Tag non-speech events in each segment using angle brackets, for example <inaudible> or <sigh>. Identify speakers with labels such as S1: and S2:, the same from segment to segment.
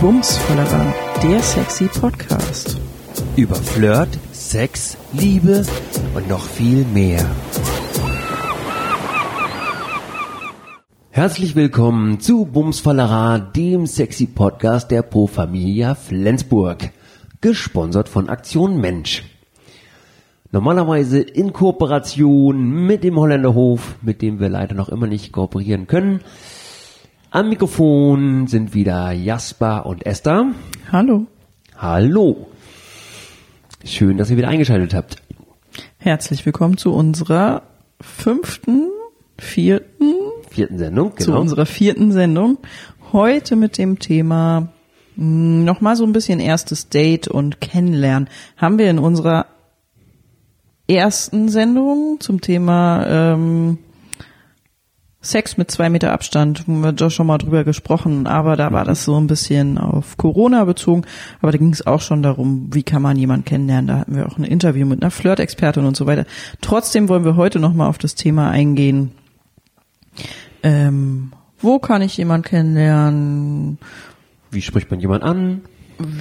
S1: Bumsvollerer, der sexy Podcast.
S2: Über Flirt, Sex, Liebe und noch viel mehr. Herzlich willkommen zu Bumsfallera, dem sexy Podcast der Pro Familia Flensburg. Gesponsert von Aktion Mensch. Normalerweise in Kooperation mit dem Holländerhof, mit dem wir leider noch immer nicht kooperieren können. Am Mikrofon sind wieder Jasper und Esther.
S1: Hallo.
S2: Hallo. Schön, dass ihr wieder eingeschaltet habt.
S1: Herzlich willkommen zu unserer fünften, vierten,
S2: Vierten Sendung,
S1: zu
S2: genau.
S1: unserer vierten Sendung. Heute mit dem Thema mh, nochmal so ein bisschen erstes Date und Kennenlernen. Haben wir in unserer ersten Sendung zum Thema ähm, Sex mit zwei Meter Abstand, haben wir doch schon mal drüber gesprochen, aber da war das so ein bisschen auf Corona bezogen, aber da ging es auch schon darum, wie kann man jemanden kennenlernen, da hatten wir auch ein Interview mit einer Flirt-Expertin und so weiter. Trotzdem wollen wir heute nochmal auf das Thema eingehen, ähm, wo kann ich jemanden kennenlernen,
S2: Wie spricht man jemand an?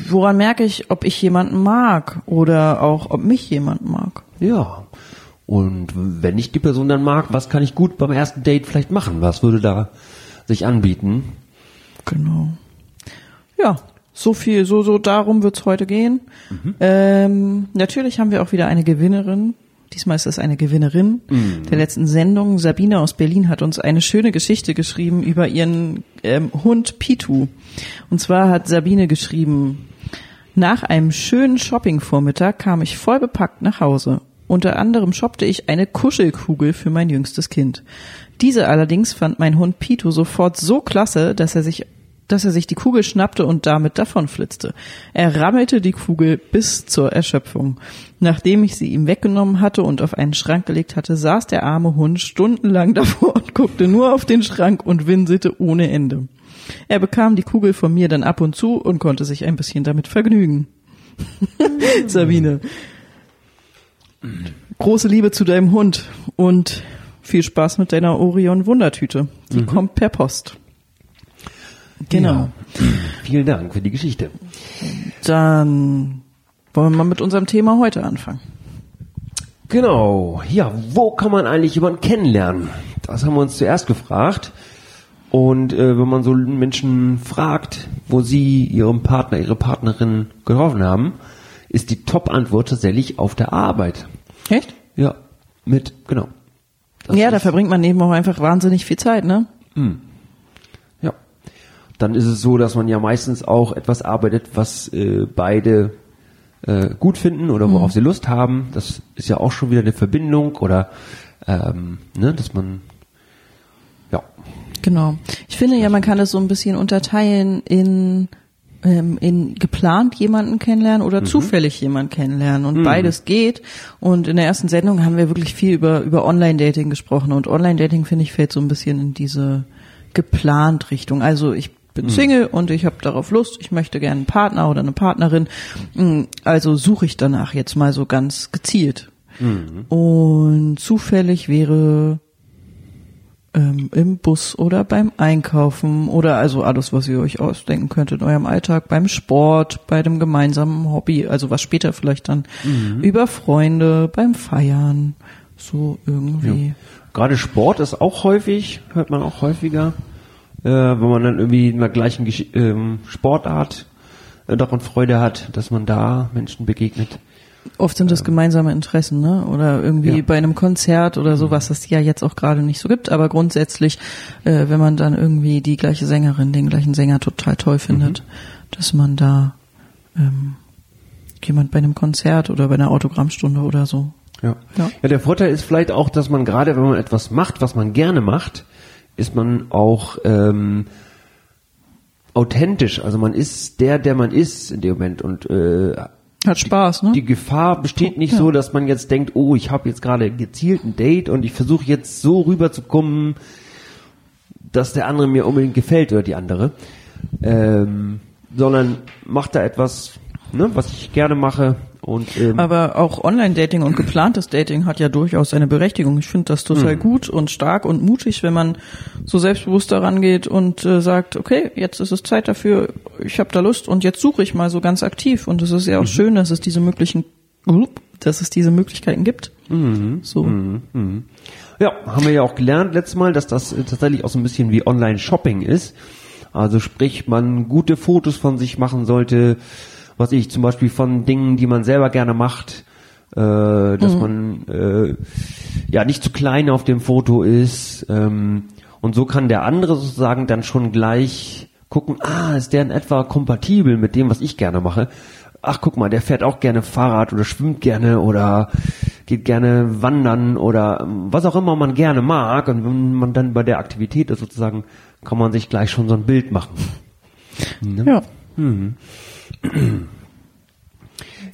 S1: woran merke ich, ob ich jemanden mag oder auch, ob mich jemand mag.
S2: Ja. Und wenn ich die Person dann mag, was kann ich gut beim ersten Date vielleicht machen? Was würde da sich anbieten?
S1: Genau. Ja, so viel, so, so darum wird's heute gehen. Ähm, natürlich haben wir auch wieder eine Gewinnerin. Diesmal ist es eine Gewinnerin der letzten Sendung. Sabine aus Berlin hat uns eine schöne Geschichte geschrieben über ihren ähm, Hund Pitu. Und zwar hat Sabine geschrieben, nach einem schönen Shoppingvormittag kam ich voll bepackt nach Hause. Unter anderem shoppte ich eine Kuschelkugel für mein jüngstes Kind. Diese allerdings fand mein Hund Pito sofort so klasse, dass er sich dass er sich die Kugel schnappte und damit davonflitzte. Er rammelte die Kugel bis zur Erschöpfung. Nachdem ich sie ihm weggenommen hatte und auf einen Schrank gelegt hatte, saß der arme Hund stundenlang <laughs> davor und guckte nur auf den Schrank und winselte ohne Ende. Er bekam die Kugel von mir dann ab und zu und konnte sich ein bisschen damit vergnügen. <laughs> Sabine. Große Liebe zu deinem Hund und viel Spaß mit deiner Orion Wundertüte. Die kommt per Post. Genau.
S2: Ja. Vielen Dank für die Geschichte.
S1: Dann wollen wir mal mit unserem Thema heute anfangen.
S2: Genau. Ja, wo kann man eigentlich jemanden kennenlernen? Das haben wir uns zuerst gefragt. Und äh, wenn man so Menschen fragt, wo sie ihren Partner, ihre Partnerin getroffen haben, ist die Top-Antwort tatsächlich auf der Arbeit.
S1: Echt?
S2: Ja, mit, genau. Das
S1: ja, da verbringt man eben auch einfach wahnsinnig viel Zeit, ne?
S2: Ja. Dann ist es so, dass man ja meistens auch etwas arbeitet, was äh, beide äh, gut finden oder worauf sie Lust haben. Das ist ja auch schon wieder eine Verbindung oder ähm, ne, dass man ja.
S1: Genau. Ich finde ja, man kann das so ein bisschen unterteilen in ähm, in geplant jemanden kennenlernen oder zufällig jemanden kennenlernen und beides geht. Und in der ersten Sendung haben wir wirklich viel über über Online-Dating gesprochen und Online-Dating finde ich fällt so ein bisschen in diese geplant Richtung. Also ich bin Single und ich habe darauf Lust, ich möchte gerne einen Partner oder eine Partnerin. Mm, Also suche ich danach jetzt mal so ganz gezielt. Und zufällig wäre ähm, im Bus oder beim Einkaufen oder also alles, was ihr euch ausdenken könnt in eurem Alltag, beim Sport, bei dem gemeinsamen Hobby, also was später vielleicht dann über Freunde, beim Feiern, so irgendwie.
S2: Gerade Sport ist auch häufig, hört man auch häufiger, äh, wenn man dann irgendwie in der gleichen Gesch ähm, Sportart äh, daran Freude hat, dass man da Menschen begegnet.
S1: Oft sind das gemeinsame Interessen, ne? Oder irgendwie
S2: Ja.
S1: bei einem Konzert oder sowas, das ja jetzt auch gerade nicht so gibt, aber grundsätzlich, äh, wenn man dann irgendwie die gleiche Sängerin, den gleichen Sänger total toll findet, dass man da ähm, jemand bei einem Konzert oder bei einer Autogrammstunde oder so.
S2: Ja.
S1: Ja.
S2: ja, der Vorteil ist vielleicht auch, dass man gerade, wenn man etwas macht, was man gerne macht, ist man auch ähm, authentisch. Also man ist der, der man ist in dem Moment und äh,
S1: Hat Spaß, ne?
S2: die Gefahr besteht nicht
S1: Ja.
S2: so, dass man jetzt denkt, oh, ich habe jetzt gerade gezielt ein Date und ich versuche jetzt so rüberzukommen, dass der andere mir unbedingt gefällt oder die andere, ähm, sondern macht da etwas, ne, was ich gerne mache und ähm,
S1: Aber auch Online-Dating und geplantes Dating hat ja durchaus seine Berechtigung. Ich finde das total gut und stark und mutig, wenn man so selbstbewusst daran geht und äh, sagt, okay, jetzt ist es Zeit dafür, ich habe da Lust und jetzt suche ich mal so ganz aktiv und es ist ja auch schön, dass es diese möglichen, dass es diese Möglichkeiten gibt. So.
S2: Ja, haben wir ja auch gelernt letztes Mal, dass das äh, tatsächlich auch so ein bisschen wie Online-Shopping ist. Also sprich, man gute Fotos von sich machen sollte, was ich zum Beispiel von Dingen, die man selber gerne macht, äh, dass man äh, ja nicht zu klein auf dem Foto ist. Ähm, und so kann der andere sozusagen dann schon gleich gucken, ah, ist der in etwa kompatibel mit dem, was ich gerne mache. Ach, guck mal, der fährt auch gerne Fahrrad oder schwimmt gerne oder geht gerne wandern oder ähm, was auch immer man gerne mag. Und wenn man dann bei der Aktivität ist sozusagen, kann man sich gleich schon so ein Bild machen.
S1: Ja.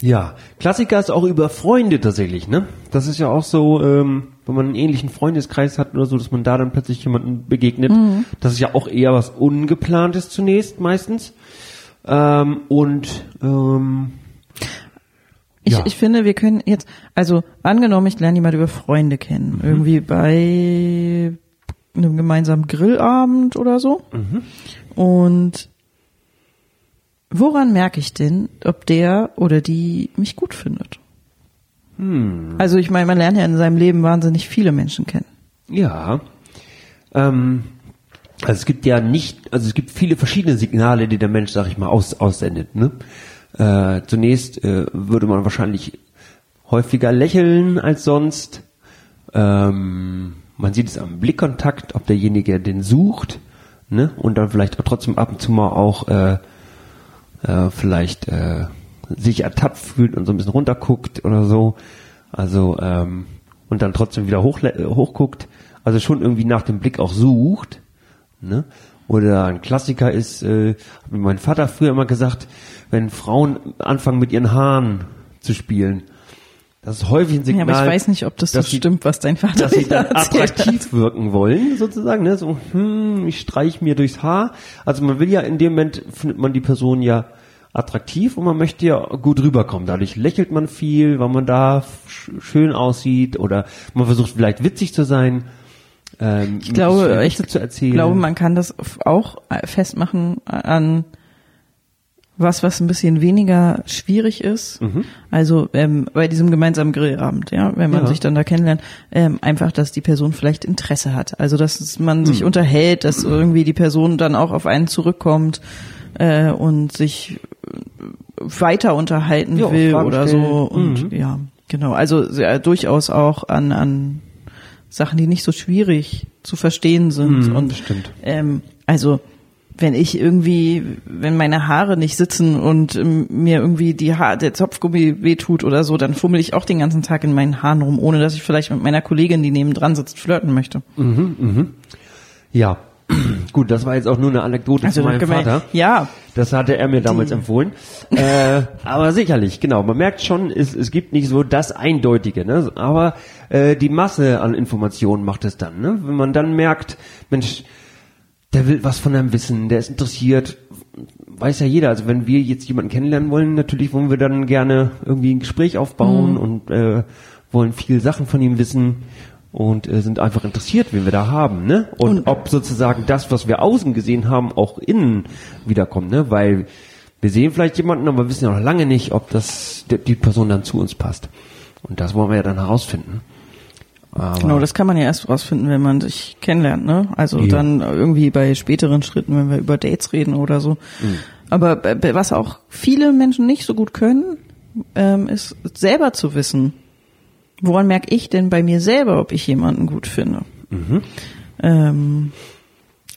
S2: Ja, Klassiker ist auch über Freunde tatsächlich, ne? Das ist ja auch so, ähm, wenn man einen ähnlichen Freundeskreis hat oder so, dass man da dann plötzlich jemanden begegnet. Das ist ja auch eher was Ungeplantes zunächst meistens. Ähm, und ähm,
S1: Ich,
S2: Ja.
S1: ich finde, wir können jetzt, also angenommen, ich lerne jemand über Freunde kennen,
S2: Mhm.
S1: irgendwie bei einem gemeinsamen Grillabend oder so.
S2: Mhm.
S1: Und woran merke ich denn, ob der oder die mich gut findet?
S2: Hm.
S1: Also ich meine, man lernt ja in seinem Leben wahnsinnig viele Menschen kennen.
S2: ja, ähm, also es gibt ja nicht, also es gibt viele verschiedene Signale, die der Mensch, sag ich mal, aus, aussendet. Ne? Äh, zunächst äh, würde man wahrscheinlich häufiger lächeln als sonst. Ähm, man sieht es am Blickkontakt, ob derjenige den sucht, ne? Und dann vielleicht auch trotzdem ab und zu mal auch äh, äh, vielleicht äh, sich ertappt fühlt und so ein bisschen runterguckt oder so. Also ähm, und dann trotzdem wieder hoch, hochguckt. Also schon irgendwie nach dem Blick auch sucht. Ne? Oder ein Klassiker ist, äh, hat mein Vater früher immer gesagt, wenn Frauen anfangen mit ihren Haaren zu spielen, das ist häufig ein
S1: Ja,
S2: Signal.
S1: aber ich weiß nicht, ob das so stimmt, was dein Vater
S2: dass sie dann
S1: hat.
S2: attraktiv wirken wollen, sozusagen, ne? So, hm, ich streich mir durchs Haar. Also man will ja in dem Moment findet man die Person ja attraktiv und man möchte ja gut rüberkommen. Dadurch lächelt man viel, weil man da sch schön aussieht oder man versucht vielleicht witzig zu sein. Ähm,
S1: Ich glaube, ich
S2: Witze zu erzählen.
S1: glaube, man kann das auch festmachen an was, was ein bisschen weniger schwierig ist.
S2: Mhm.
S1: Also ähm, bei diesem gemeinsamen Grillabend, ja, wenn man
S2: Ja.
S1: sich dann da kennenlernt, ähm, einfach, dass die Person vielleicht Interesse hat. Also dass man
S2: Mhm.
S1: sich unterhält, dass irgendwie die Person dann auch auf einen zurückkommt äh, und sich weiter unterhalten
S2: Ja,
S1: will oder
S2: stellen.
S1: so. Und
S2: Mhm.
S1: ja, genau. Also sehr, durchaus auch an, an Sachen, die nicht so schwierig zu verstehen sind.
S2: Mhm,
S1: und
S2: stimmt.
S1: Ähm, also wenn ich irgendwie, wenn meine Haare nicht sitzen und ähm, mir irgendwie die Haar, der Zopfgummi wehtut oder so, dann fummel ich auch den ganzen Tag in meinen Haaren rum, ohne dass ich vielleicht mit meiner Kollegin, die nebendran sitzt, flirten möchte.
S2: Ja. <clears throat> Gut, das war jetzt auch nur eine Anekdote
S1: Also
S2: zu meinem
S1: gemein-
S2: Vater.
S1: Ja,
S2: Das hatte er mir damals
S1: Die-
S2: empfohlen. Äh, aber sicherlich, genau. Man merkt schon, es, es gibt nicht so das Eindeutige, ne? Aber äh, die Masse an Informationen macht es dann, ne? Wenn man dann merkt, Mensch, der will was von einem wissen, der ist interessiert, weiß ja jeder. Also wenn wir jetzt jemanden kennenlernen wollen, natürlich wollen wir dann gerne irgendwie ein Gespräch aufbauen und äh, wollen viel Sachen von ihm wissen und äh, sind einfach interessiert, wen wir da haben, ne? Und,
S1: Und-
S2: ob sozusagen das, was wir außen gesehen haben, auch innen wiederkommt, ne? Weil wir sehen vielleicht jemanden, aber wissen ja noch lange nicht, ob das die, die Person dann zu uns passt. Und das wollen wir ja dann herausfinden. Aber,
S1: genau, das kann man ja erst rausfinden, wenn man sich kennenlernt, ne? Also
S2: Ja.
S1: dann irgendwie bei späteren Schritten, wenn wir über Dates reden oder so.
S2: Mhm.
S1: Aber was auch viele Menschen nicht so gut können, ähm, ist selber zu wissen, woran merke ich denn bei mir selber, ob ich jemanden gut finde.
S2: Mhm.
S1: Ähm,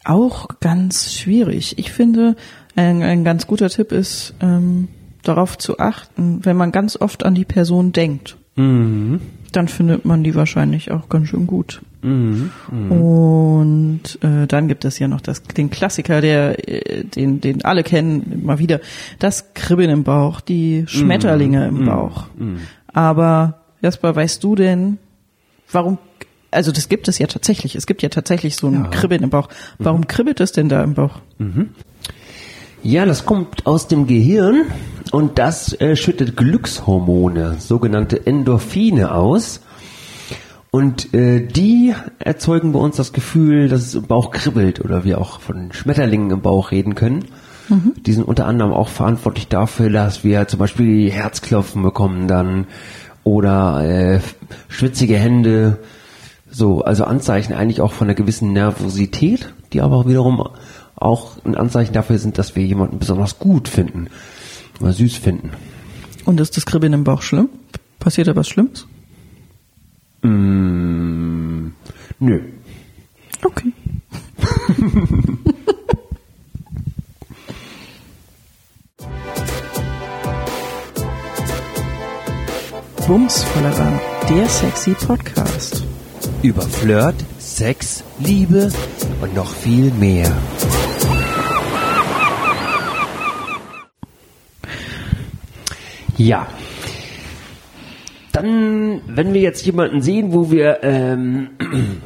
S1: auch ganz schwierig. Ich finde, ein, ein ganz guter Tipp ist, ähm, darauf zu achten, wenn man ganz oft an die Person denkt,
S2: Mhm.
S1: Dann findet man die wahrscheinlich auch ganz schön gut.
S2: Mhm.
S1: Und äh, dann gibt es ja noch das, den Klassiker, der, äh, den, den alle kennen, immer wieder, das Kribbeln im Bauch, die Schmetterlinge im Bauch. Aber Jasper, weißt du denn, warum, also das gibt es ja tatsächlich, es gibt ja tatsächlich so ein
S2: Ja.
S1: Kribbeln im Bauch. Warum kribbelt es denn da im Bauch?
S2: Ja, das kommt aus dem Gehirn und das äh, schüttet Glückshormone, sogenannte Endorphine aus. Und äh, die erzeugen bei uns das Gefühl, dass es im Bauch kribbelt oder wir auch von Schmetterlingen im Bauch reden können. Die sind unter anderem auch verantwortlich dafür, dass wir zum Beispiel Herzklopfen bekommen dann oder äh, schwitzige Hände, so, also Anzeichen eigentlich auch von einer gewissen Nervosität, die aber wiederum auch ein Anzeichen dafür sind, dass wir jemanden besonders gut finden oder süß finden.
S1: Und ist das Kribbeln im Bauch schlimm? Passiert da was Schlimmes?
S2: Mm, nö.
S1: Okay. <laughs> Bumsvollerer, der sexy Podcast.
S2: Über Flirt, Sex, Liebe und noch viel mehr. Ja. Dann, wenn wir jetzt jemanden sehen, wo wir ähm, <clears throat>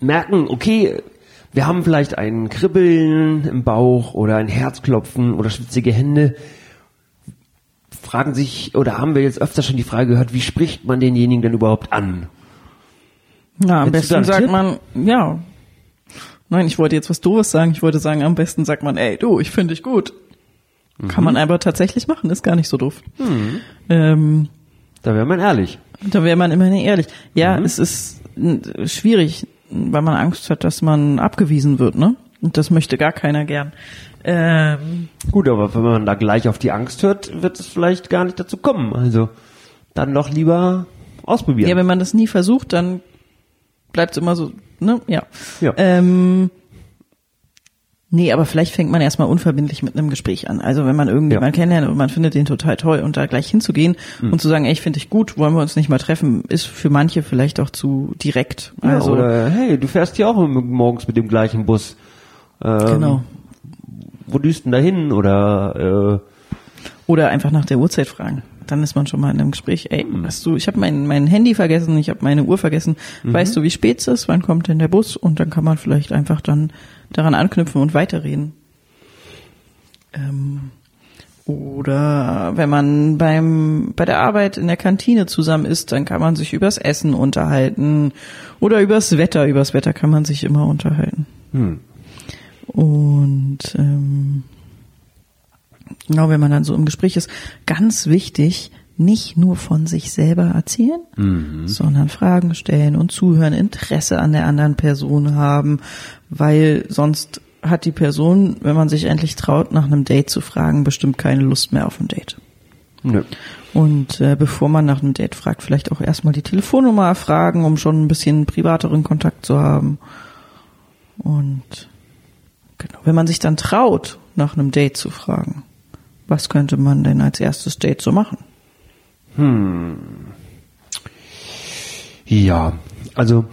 S2: merken, okay, wir haben vielleicht ein Kribbeln im Bauch oder ein Herzklopfen oder schwitzige Hände, fragen sich oder haben wir jetzt öfter schon die Frage gehört, wie spricht man denjenigen denn überhaupt an?
S1: Na, am
S2: Hättest
S1: besten sagt
S2: Tipp?
S1: man, ja. Nein, ich wollte jetzt was Doofes sagen. Ich wollte sagen, am besten sagt man, ey, du, ich finde dich gut. Kann man aber tatsächlich machen, ist gar nicht so doof. Ähm,
S2: Da wäre man ehrlich.
S1: da wäre man immerhin ehrlich. Ja, es ist schwierig, weil man Angst hat, dass man abgewiesen wird, ne? Und das möchte gar keiner gern. Ähm,
S2: Gut, aber wenn man da gleich auf die Angst hört, wird es vielleicht gar nicht dazu kommen. Also dann doch lieber ausprobieren.
S1: ja, wenn man das nie versucht, dann bleibt es immer so, ne? Ja.
S2: Ja.
S1: Ähm, nee, aber vielleicht fängt man erstmal unverbindlich mit einem Gespräch an. Also wenn man irgendjemanden
S2: Ja.
S1: kennenlernt und man findet den total toll und da gleich hinzugehen
S2: Mhm.
S1: und zu sagen, ey, ich finde dich gut, wollen wir uns nicht mal treffen, ist für manche vielleicht auch zu direkt.
S2: Ja,
S1: Also
S2: oder hey, du fährst hier auch morgens mit dem gleichen Bus. Ähm,
S1: genau.
S2: Wo düst denn da hin? Oder
S1: Oder einfach nach der Uhrzeit fragen. Dann ist man schon mal in einem Gespräch. Ey,
S2: Mhm.
S1: weißt du, ich habe mein, mein Handy vergessen, ich habe meine Uhr vergessen.
S2: Mhm.
S1: Weißt du, wie spät es ist? Wann kommt denn der Bus? Und dann kann man vielleicht einfach dann daran anknüpfen und weiterreden. Ähm, oder wenn man beim bei der Arbeit in der Kantine zusammen ist, dann kann man sich übers Essen unterhalten oder übers Wetter. Übers Wetter kann man sich immer unterhalten.
S2: Hm.
S1: Und ähm, genau, wenn man dann so im Gespräch ist, ganz wichtig, nicht nur von sich selber erzählen, sondern Fragen stellen und zuhören, Interesse an der anderen Person haben, weil sonst hat die Person, wenn man sich endlich traut, nach einem Date zu fragen, bestimmt keine Lust mehr auf ein Date.
S2: nö.
S1: Und äh, bevor man nach einem Date fragt, vielleicht auch erstmal die Telefonnummer erfragen, um schon ein bisschen privateren Kontakt zu haben. Und genau, wenn man sich dann traut, nach einem Date zu fragen, was könnte man denn als erstes Date so machen?
S2: Ja, also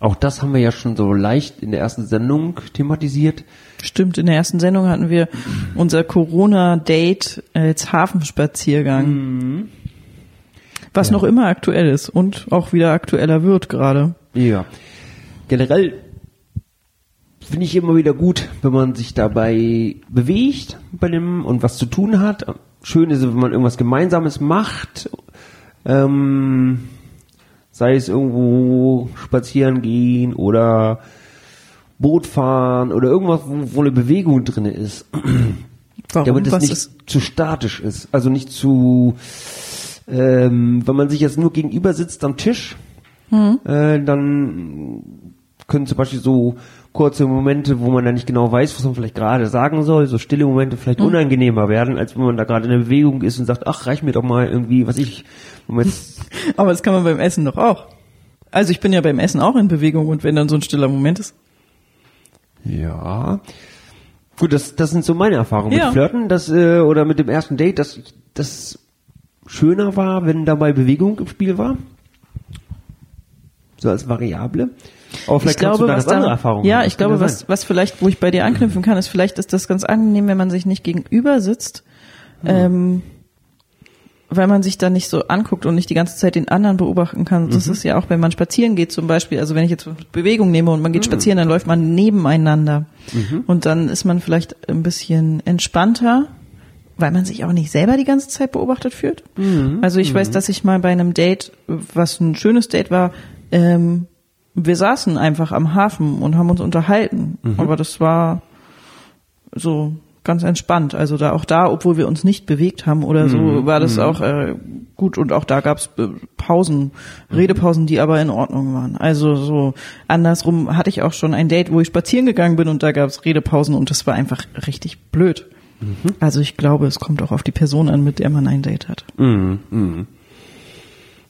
S2: auch das haben wir ja schon so leicht in der ersten Sendung thematisiert.
S1: Stimmt, in der ersten Sendung hatten wir unser Corona-Date als Hafenspaziergang. Was noch immer aktuell ist und auch wieder aktueller wird gerade.
S2: Ja. Generell finde ich immer wieder gut, wenn man sich dabei bewegt bei dem und was zu tun hat. Schön ist, wenn man irgendwas Gemeinsames macht. Ähm, sei es irgendwo spazieren gehen oder Boot fahren oder irgendwas, wo, wo eine Bewegung drinne ist.
S1: Warum?
S2: damit es nicht
S1: ist,
S2: zu statisch ist. Also nicht zu, ähm, wenn man sich jetzt nur gegenüber sitzt am Tisch,
S1: Hm.
S2: äh, dann können zum Beispiel so kurze Momente, wo man dann nicht genau weiß, was man vielleicht gerade sagen soll, so stille Momente vielleicht
S1: Hm.
S2: unangenehmer werden, als wenn man da gerade in der Bewegung ist und sagt, ach, reich mir doch mal irgendwie, was ich, <laughs>
S1: Aber das kann man beim Essen doch auch. Also ich bin ja beim Essen auch in Bewegung und wenn dann so ein stiller Moment ist.
S2: ja. Gut, das, das sind so meine Erfahrungen
S1: Ja.
S2: mit Flirten, das, äh, oder mit dem ersten Date, dass das schöner war, wenn dabei Bewegung im Spiel war. So als Variable. Aber vielleicht
S1: ich glaube,
S2: da
S1: was
S2: ganz andere
S1: da,
S2: Erfahrungen
S1: ja,
S2: haben.
S1: ich glaube, was, was vielleicht, wo ich bei dir anknüpfen kann, ist vielleicht ist das ganz angenehm, wenn man sich nicht gegenüber sitzt, ähm, weil man sich da nicht so anguckt und nicht die ganze Zeit den anderen beobachten kann.
S2: Mhm.
S1: Das ist ja auch, wenn man spazieren geht zum Beispiel, also wenn ich jetzt Bewegung nehme und man
S2: Mhm.
S1: geht spazieren, dann läuft man nebeneinander. Und dann ist man vielleicht ein bisschen entspannter, weil man sich auch nicht selber die ganze Zeit beobachtet fühlt.
S2: Mhm.
S1: Also ich weiß, dass ich mal bei einem Date, was ein schönes Date war, ähm, wir saßen einfach am Hafen und haben uns unterhalten.
S2: Mhm.
S1: Aber das war so ganz entspannt. Also da auch da, obwohl wir uns nicht bewegt haben oder so,
S2: Mhm.
S1: war das auch äh, gut und auch da gab's Pausen,
S2: Mhm.
S1: Redepausen, die aber in Ordnung waren. Also so andersrum hatte ich auch schon ein Date, wo ich spazieren gegangen bin und da gab's Redepausen und das war einfach richtig blöd.
S2: Mhm.
S1: Also ich glaube, es kommt auch auf die Person an, mit der man ein Date hat.
S2: Mhm, mhm.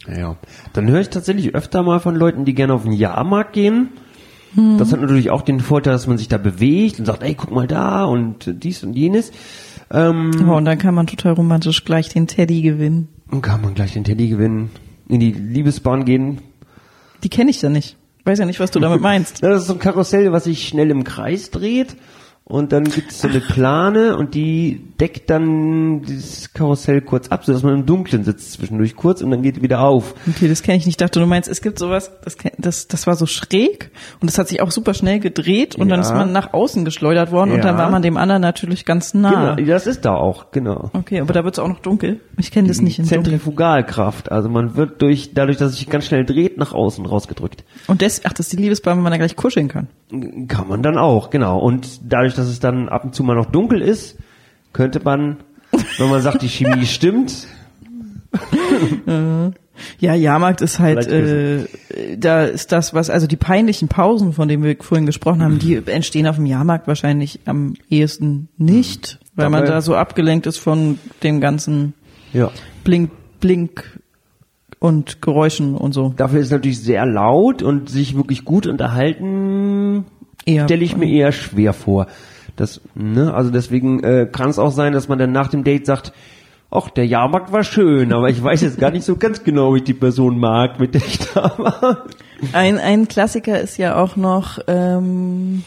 S2: Ja, dann höre ich tatsächlich öfter mal von Leuten, die gerne auf den Jahrmarkt gehen. Das hat natürlich auch den Vorteil, dass man sich da bewegt und sagt, ey, guck mal da und dies und jenes. Ähm,
S1: Ja, und dann kann man total romantisch gleich den Teddy gewinnen.
S2: und kann man gleich den Teddy gewinnen, in die Liebesbahn gehen.
S1: Die kenne ich ja nicht. Weiß ja nicht, was du damit meinst. <laughs>
S2: Das ist so ein Karussell, was sich schnell im Kreis dreht. Und dann gibt es so eine Plane und die deckt dann dieses Karussell kurz ab, sodass man im Dunkeln sitzt zwischendurch kurz und dann geht wieder auf.
S1: Okay, das kenne ich nicht. Ich dachte, du meinst, es gibt sowas, das, das, das war so schräg und das hat sich auch super schnell gedreht und dann
S2: Ja.
S1: ist man nach außen geschleudert worden und dann
S2: Ja.
S1: war man dem anderen natürlich ganz nah.
S2: Genau, das ist da auch, genau.
S1: Okay, aber da wird es auch noch dunkel. Ich kenne das nicht Dunkeln.
S2: Zentrifugalkraft. Also man wird durch, dadurch, dass es sich ganz schnell dreht, nach außen rausgedrückt.
S1: Und das, ach, das ist die Liebesbahn, wenn man da gleich kuscheln kann.
S2: Kann man dann auch, genau. Und dadurch, dass es dann ab und zu mal noch dunkel ist, könnte man, wenn man sagt, die Chemie <laughs> stimmt,
S1: Ja, Jahrmarkt ist halt, äh, da ist das, was, also die peinlichen Pausen, von denen wir vorhin gesprochen haben, die <laughs> entstehen auf dem Jahrmarkt wahrscheinlich am ehesten nicht, weil man
S2: Dabei-
S1: da so abgelenkt ist von dem ganzen
S2: ja.
S1: Blink, Blink und Geräuschen und so.
S2: Dafür ist es natürlich sehr laut und sich wirklich gut unterhalten, stelle ich mir eher schwer vor. Das, ne, also deswegen äh, kann es auch sein, dass man dann nach dem Date sagt, ach, der Jahrmarkt war schön, aber ich weiß jetzt gar nicht so ganz genau, wie ich die Person mag, mit der ich da war.
S1: Ein, ein Klassiker ist ja auch noch ähm,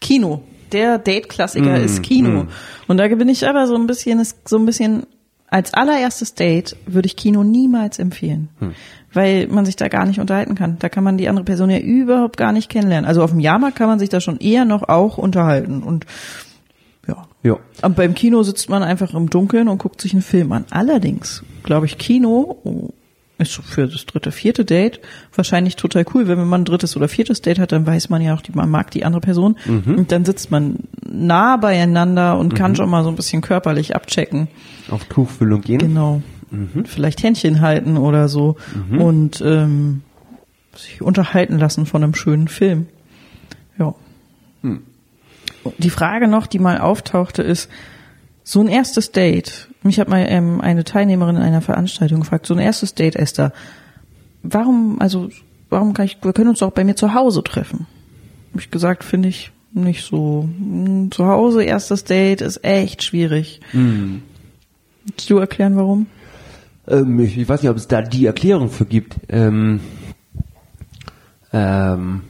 S1: Kino. Der Date-Klassiker
S2: Mm,
S1: ist Kino. Und da bin ich aber so ein bisschen, so ein bisschen, als allererstes Date würde ich Kino niemals empfehlen.
S2: Hm.
S1: Weil man sich da gar nicht unterhalten kann. Da kann man die andere Person ja überhaupt gar nicht kennenlernen. Also auf dem Jahrmarkt kann man sich da schon eher noch auch unterhalten. Und ja.
S2: Ja.
S1: Aber beim Kino sitzt man einfach im Dunkeln und guckt sich einen Film an. Allerdings, glaube ich, Kino oh, ist für das dritte, vierte Date wahrscheinlich total cool. Wenn man ein drittes oder viertes Date hat, dann weiß man ja auch, die, man mag die andere Person. Und dann sitzt man nah beieinander und kann schon mal so ein bisschen körperlich abchecken.
S2: Auf Tuchfüllung gehen.
S1: Genau. Vielleicht Händchen halten oder so. Und ähm, sich unterhalten lassen von einem schönen Film. Ja. Die Frage noch, die mal auftauchte, ist, so ein erstes Date. Mich hat mal ähm, eine Teilnehmerin in einer Veranstaltung gefragt, so ein erstes Date, Esther. Warum, also, warum kann ich, wir können uns doch bei mir zu Hause treffen. Hab ich gesagt, finde ich nicht so. Hm, Zu Hause erstes Date ist echt schwierig. Willst du erklären, warum?
S2: Ähm, ich, ich weiß nicht, ob es da die Erklärung für gibt. Ähm, ähm,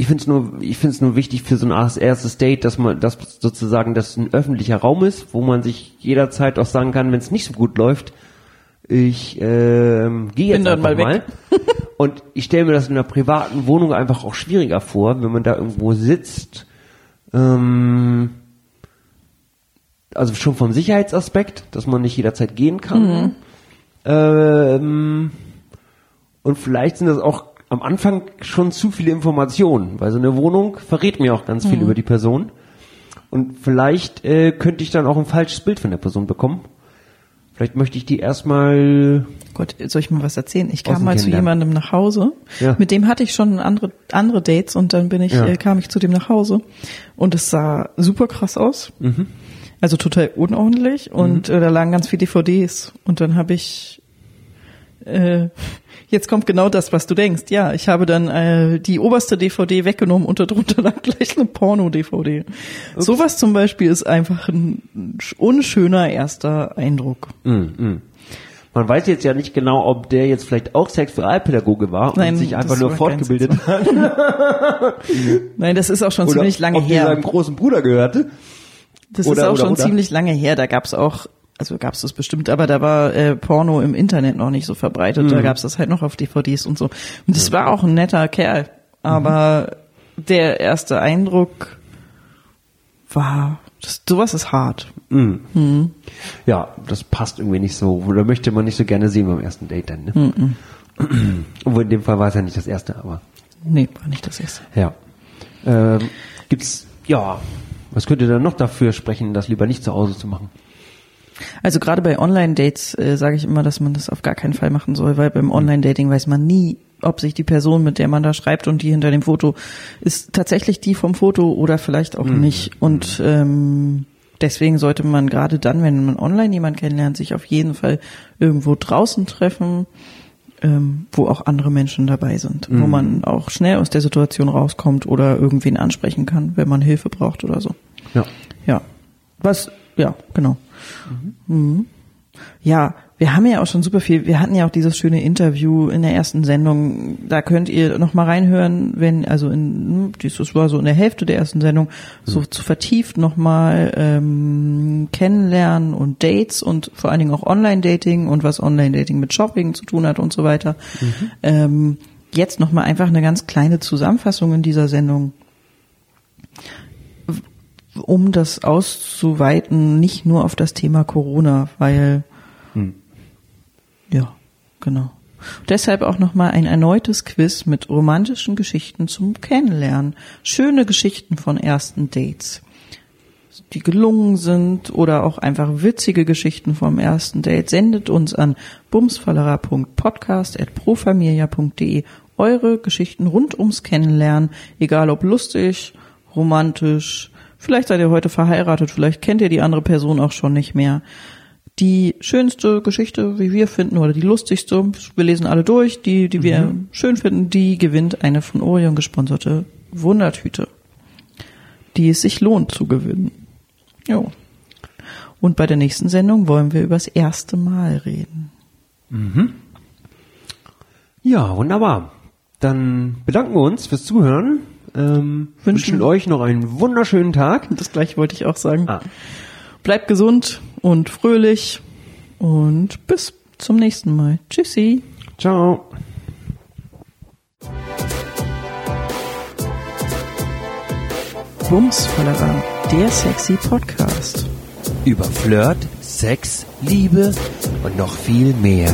S2: ich finde es nur, ich finde es nur wichtig für so ein erstes Date, dass man, dass sozusagen das ein öffentlicher Raum ist, wo man sich jederzeit auch sagen kann, wenn es nicht so gut läuft, ich ähm, gehe jetzt einfach
S1: mal
S2: mal. <laughs> <laughs> Und ich stelle mir das in einer privaten Wohnung einfach auch schwieriger vor, wenn man da irgendwo sitzt. Ähm, also schon vom Sicherheitsaspekt, dass man nicht jederzeit gehen kann. Ähm, und vielleicht sind das auch am Anfang schon zu viele Informationen, weil so eine Wohnung verrät mir auch ganz viel über die Person. Und vielleicht äh, könnte ich dann auch ein falsches Bild von der Person bekommen. Vielleicht möchte ich die erstmal.
S1: Gott, soll ich mal was erzählen? Ich kam mal zu jemandem nach Hause.
S2: Ja.
S1: Mit dem hatte ich schon andere, andere Dates und dann bin ich,
S2: Ja.
S1: äh, kam ich zu dem nach Hause und es sah super krass aus.
S2: Mhm.
S1: Also total unordentlich und äh, da lagen ganz viele DVDs und dann habe ich äh, jetzt kommt genau das, was du denkst. Ja, ich habe dann äh, die oberste DVD weggenommen und darunter lag <laughs> gleich eine Porno-DVD. Sowas zum Beispiel ist einfach ein unschöner erster Eindruck.
S2: Mm, mm. Man weiß jetzt ja nicht genau, ob der jetzt vielleicht auch Sexualpädagoge war
S1: Nein,
S2: und sich einfach nur fortgebildet hat. <laughs>
S1: Nein, das ist auch schon
S2: Oder
S1: ziemlich lange
S2: ob der
S1: her.
S2: seinem großen Bruder gehörte.
S1: Das
S2: Oder-
S1: ist auch
S2: oder-
S1: schon ziemlich lange her. Da gab's auch, also gab's das bestimmt, aber da war äh, Porno im Internet noch nicht so verbreitet.
S2: Mhm.
S1: Da gab's das halt noch auf DVDs und so. Und das war auch ein netter Kerl. Aber
S2: Mhm.
S1: der erste Eindruck war, das, sowas ist hart.
S2: Ja, das passt irgendwie nicht so. Oder möchte man nicht so gerne sehen beim ersten Date dann. Ne?
S1: Mhm.
S2: Obwohl in dem Fall war es ja nicht das erste, aber
S1: Nee, war nicht das erste.
S2: ja. Ähm, gibt's, ja, was könnte dann noch dafür sprechen, das lieber nicht zu Hause zu machen?
S1: Also gerade bei Online-Dates äh, sage ich immer, dass man das auf gar keinen Fall machen soll, weil beim Online-Dating weiß man nie, ob sich die Person, mit der man da schreibt und die hinter dem Foto ist tatsächlich die vom Foto oder vielleicht auch mhm. nicht. Und ähm, deswegen sollte man gerade dann, wenn man online jemanden kennenlernt, sich auf jeden Fall irgendwo draußen treffen, ähm, wo auch andere Menschen dabei sind, mhm. wo man auch schnell aus der Situation rauskommt oder irgendwen ansprechen kann, wenn man Hilfe braucht oder so.
S2: Ja.
S1: Ja. Was, ja, genau. Mhm. Mhm. Ja, wir haben ja auch schon super viel. Wir hatten ja auch dieses schöne Interview in der ersten Sendung. Da könnt ihr noch mal reinhören, wenn also in das war so in der Hälfte der ersten Sendung so mhm. zu vertieft noch mal ähm, kennenlernen und Dates und vor allen Dingen auch Online-Dating und was Online-Dating mit Shopping zu tun hat und so weiter. Mhm. Ähm, jetzt noch mal einfach eine ganz kleine Zusammenfassung in dieser Sendung um das auszuweiten, nicht nur auf das Thema Corona, weil hm. ja, genau. Deshalb auch nochmal ein erneutes Quiz mit romantischen Geschichten zum Kennenlernen. Schöne Geschichten von ersten Dates, die gelungen sind oder auch einfach witzige Geschichten vom ersten Date. Sendet uns an bumsfallera.podcast.profamilia.de eure Geschichten rund ums Kennenlernen, egal ob lustig, romantisch, vielleicht seid ihr heute verheiratet, vielleicht kennt ihr die andere Person auch schon nicht mehr die schönste Geschichte, wie wir finden, oder die lustigste, wir lesen alle durch, die, die wir mhm. schön finden, die gewinnt eine von Orion gesponserte Wundertüte, die es sich lohnt zu gewinnen. Jo. Und bei der nächsten Sendung wollen wir übers erste Mal reden.
S2: Mhm. Ja, wunderbar. Dann bedanken wir uns fürs Zuhören. Ähm, wünschen, wünschen euch noch einen wunderschönen Tag.
S1: Das gleiche wollte ich auch sagen. Ah. Bleibt gesund und fröhlich und bis zum nächsten Mal. Tschüssi.
S2: Ciao.
S1: Bumsfallera, der sexy Podcast.
S2: Über Flirt, Sex, Liebe und noch viel mehr.